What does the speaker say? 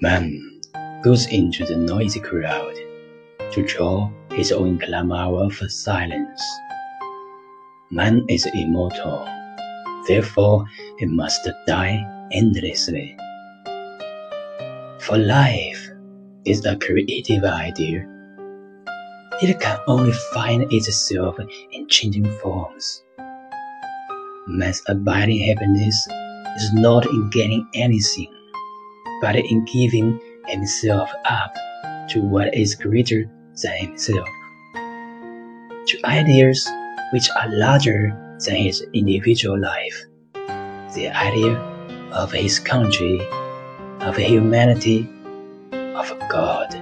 Man goes into the noisy crowd to draw his own clamor of silence. Man is immortal, therefore he must die endlessly. For life is a creative idea. It can only find itself in changing forms. Man's abiding happiness is not in gaining anything, but in giving himself up to what is greater than himself, to ideas which are larger than his individual life, the idea of his country, of humanity, of God.